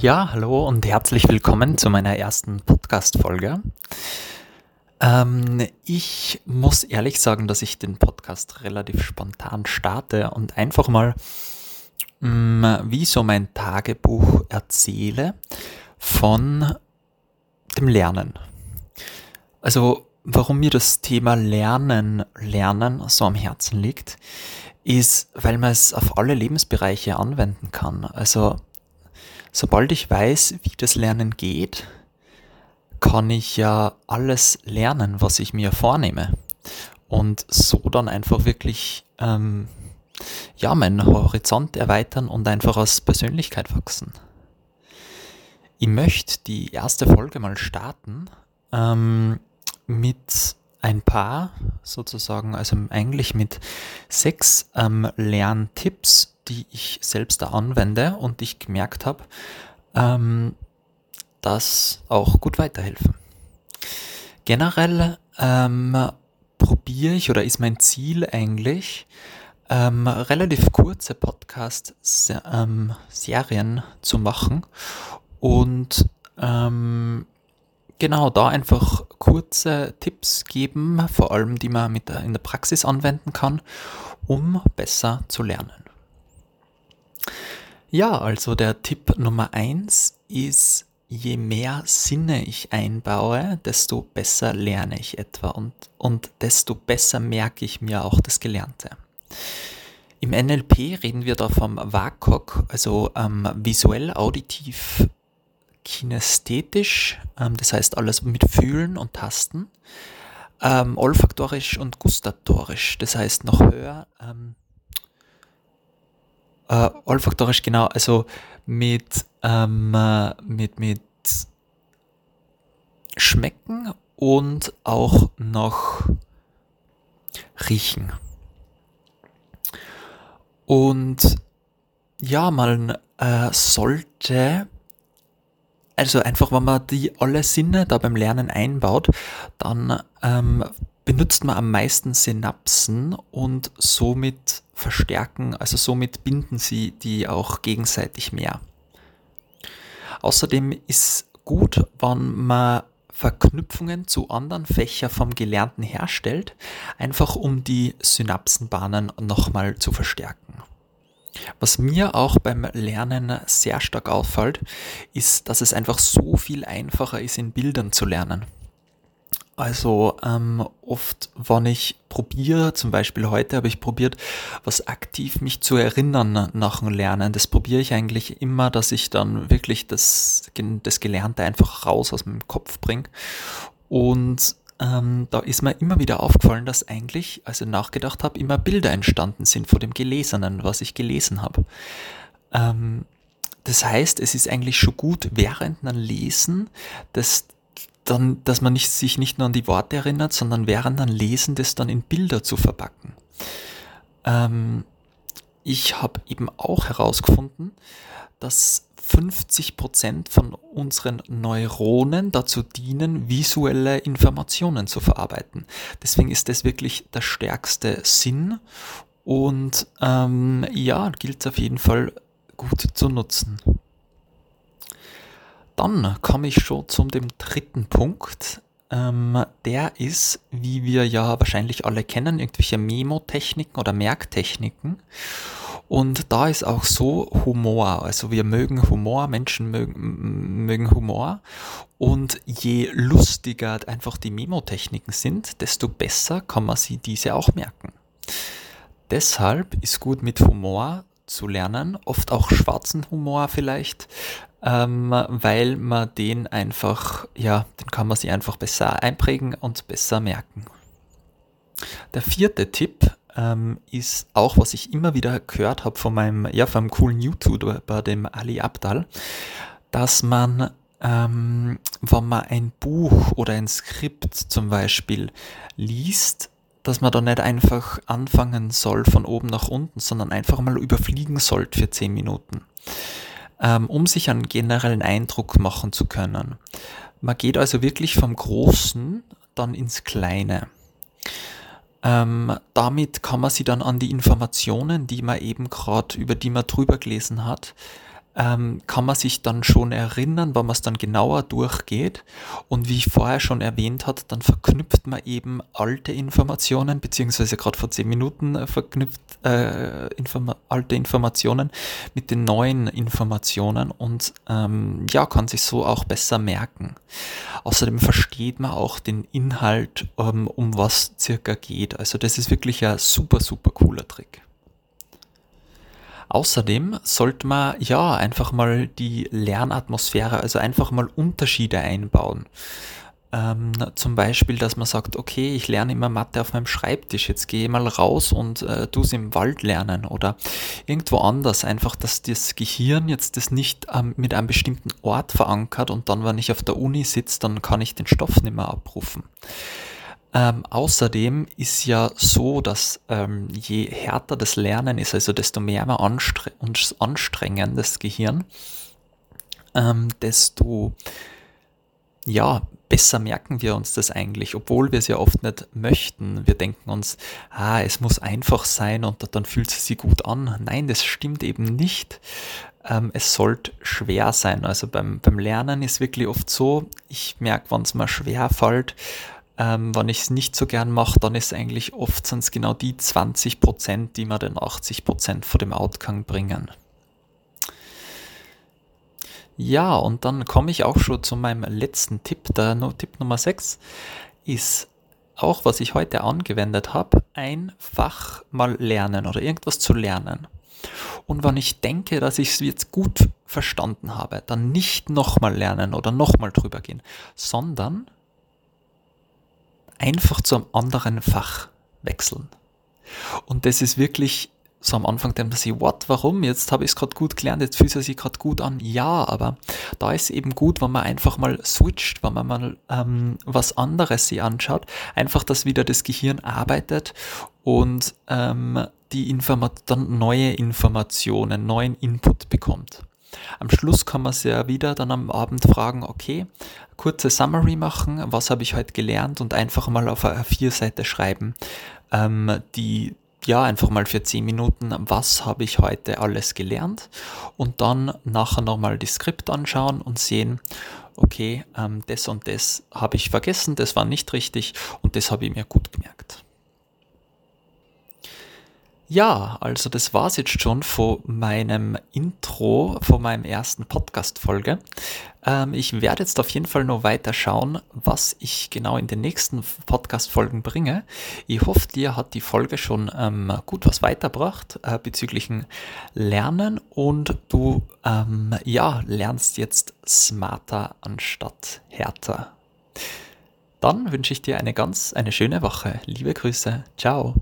Ja, hallo und herzlich willkommen zu meiner ersten Podcast-Folge. Ähm, ich muss ehrlich sagen, dass ich den Podcast relativ spontan starte und einfach mal mh, mm, wie so mein Tagebuch erzähle von dem Lernen. Also, warum mir das Thema Lernen, Lernen so am Herzen liegt, ist, weil man es auf alle Lebensbereiche anwenden kann. Also, sobald ich weiß, wie das Lernen geht, kann ich ja alles lernen, was ich mir vornehme. Und so dann einfach wirklich ähm, ja, meinen Horizont erweitern und einfach als Persönlichkeit wachsen. Ich möchte die erste Folge mal starten ähm, mit ein paar sozusagen, also eigentlich mit sechs ähm, Lerntipps, die ich selbst da anwende und ich gemerkt habe, ähm, dass auch gut weiterhelfen. Generell ähm, probiere ich oder ist mein Ziel eigentlich, ähm, relativ kurze Podcast-Serien ähm, zu machen und ähm, genau da einfach kurze Tipps geben, vor allem die man mit der, in der Praxis anwenden kann, um besser zu lernen. Ja, also der Tipp Nummer eins ist, je mehr Sinne ich einbaue, desto besser lerne ich etwa und, und desto besser merke ich mir auch das Gelernte. Im NLP reden wir da vom WAKOK, also ähm, visuell, auditiv, kinästhetisch, ähm, das heißt alles mit Fühlen und Tasten, ähm, olfaktorisch und gustatorisch, das heißt noch höher, ähm, äh, olfaktorisch genau, also mit, ähm, äh, mit, mit Schmecken und auch noch Riechen. Und ja, man äh, sollte, also einfach, wenn man die alle Sinne da beim Lernen einbaut, dann ähm, benutzt man am meisten Synapsen und somit verstärken, also somit binden sie die auch gegenseitig mehr. Außerdem ist gut, wenn man Verknüpfungen zu anderen Fächern vom Gelernten herstellt, einfach um die Synapsenbahnen nochmal zu verstärken. Was mir auch beim Lernen sehr stark auffällt, ist, dass es einfach so viel einfacher ist, in Bildern zu lernen. Also ähm, oft, wenn ich probiere, zum Beispiel heute habe ich probiert, was aktiv mich zu erinnern nach dem Lernen. Das probiere ich eigentlich immer, dass ich dann wirklich das, das Gelernte einfach raus aus meinem Kopf bringe. Und ähm, da ist mir immer wieder aufgefallen, dass eigentlich, als ich nachgedacht habe, immer Bilder entstanden sind vor dem Gelesenen, was ich gelesen habe. Ähm, das heißt, es ist eigentlich schon gut, während einem Lesen das dann, dass man nicht, sich nicht nur an die Worte erinnert, sondern während dann Lesen das dann in Bilder zu verpacken. Ähm, ich habe eben auch herausgefunden, dass 50% von unseren Neuronen dazu dienen, visuelle Informationen zu verarbeiten. Deswegen ist das wirklich der stärkste Sinn und ähm, ja, gilt es auf jeden Fall gut zu nutzen. Dann komme ich schon zum dem dritten Punkt. Ähm, der ist, wie wir ja wahrscheinlich alle kennen, irgendwelche Memo-Techniken oder Merktechniken. Und da ist auch so Humor. Also wir mögen Humor, Menschen mögen, mögen Humor. Und je lustiger einfach die Memo-Techniken sind, desto besser kann man sie diese auch merken. Deshalb ist gut mit Humor zu lernen, oft auch schwarzen Humor vielleicht, ähm, weil man den einfach, ja, den kann man sich einfach besser einprägen und besser merken. Der vierte Tipp ähm, ist auch, was ich immer wieder gehört habe von meinem, ja, von einem coolen YouTuber, bei dem Ali Abdal, dass man, ähm, wenn man ein Buch oder ein Skript zum Beispiel liest, dass man da nicht einfach anfangen soll von oben nach unten, sondern einfach mal überfliegen sollte für 10 Minuten. Ähm, um sich einen generellen Eindruck machen zu können. Man geht also wirklich vom Großen dann ins Kleine. Ähm, damit kann man sich dann an die Informationen, die man eben gerade, über die man drüber gelesen hat, ähm, kann man sich dann schon erinnern, wenn man es dann genauer durchgeht. Und wie ich vorher schon erwähnt hat, dann verknüpft man eben alte Informationen, beziehungsweise gerade vor zehn Minuten äh, verknüpft äh, Informa alte Informationen mit den neuen Informationen und ähm, ja, kann sich so auch besser merken. Außerdem versteht man auch den Inhalt, ähm, um was circa geht. Also das ist wirklich ein super, super cooler Trick. Außerdem sollte man ja einfach mal die Lernatmosphäre, also einfach mal Unterschiede einbauen. Ähm, zum Beispiel, dass man sagt, okay, ich lerne immer Mathe auf meinem Schreibtisch, jetzt gehe ich mal raus und äh, tu es im Wald lernen oder irgendwo anders. Einfach, dass das Gehirn jetzt das nicht ähm, mit einem bestimmten Ort verankert und dann, wenn ich auf der Uni sitze, dann kann ich den Stoff nicht mehr abrufen. Ähm, außerdem ist ja so, dass ähm, je härter das Lernen ist, also desto mehr wir anstre uns anstrengen, das Gehirn, ähm, desto ja, besser merken wir uns das eigentlich, obwohl wir es ja oft nicht möchten. Wir denken uns, ah, es muss einfach sein und dann fühlt es sich gut an. Nein, das stimmt eben nicht. Ähm, es sollte schwer sein. Also beim, beim Lernen ist wirklich oft so, ich merke, wenn es mir schwer fällt, ähm, wenn ich es nicht so gern mache, dann ist eigentlich oft sind genau die 20 Prozent, die mir den 80 Prozent vor dem Outcome bringen. Ja, und dann komme ich auch schon zu meinem letzten Tipp. Der Tipp Nummer 6 ist auch, was ich heute angewendet habe, ein Fach mal lernen oder irgendwas zu lernen. Und wenn ich denke, dass ich es jetzt gut verstanden habe, dann nicht nochmal lernen oder nochmal drüber gehen, sondern einfach zu einem anderen Fach wechseln. Und das ist wirklich so am Anfang denkt man sich, what, warum? Jetzt habe ich es gerade gut gelernt, jetzt fühlt es sich gerade gut an. Ja, aber da ist eben gut, wenn man einfach mal switcht, wenn man mal ähm, was anderes sich anschaut, einfach, dass wieder das Gehirn arbeitet und ähm, die Informa dann neue Informationen, neuen Input bekommt. Am Schluss kann man sich ja wieder dann am Abend fragen, okay, kurze Summary machen, was habe ich heute gelernt und einfach mal auf eine Vierseite schreiben, ähm, die ja, einfach mal für 10 Minuten, was habe ich heute alles gelernt und dann nachher nochmal die Skript anschauen und sehen, okay, ähm, das und das habe ich vergessen, das war nicht richtig und das habe ich mir gut gemerkt. Ja, also das war's jetzt schon von meinem Intro, von meinem ersten Podcast-Folge. Ähm, ich werde jetzt auf jeden Fall noch weiter schauen, was ich genau in den nächsten Podcast-Folgen bringe. Ich hoffe, dir hat die Folge schon ähm, gut was weitergebracht äh, bezüglich Lernen und du ähm, ja, lernst jetzt smarter anstatt härter. Dann wünsche ich dir eine ganz, eine schöne Woche. Liebe Grüße. Ciao.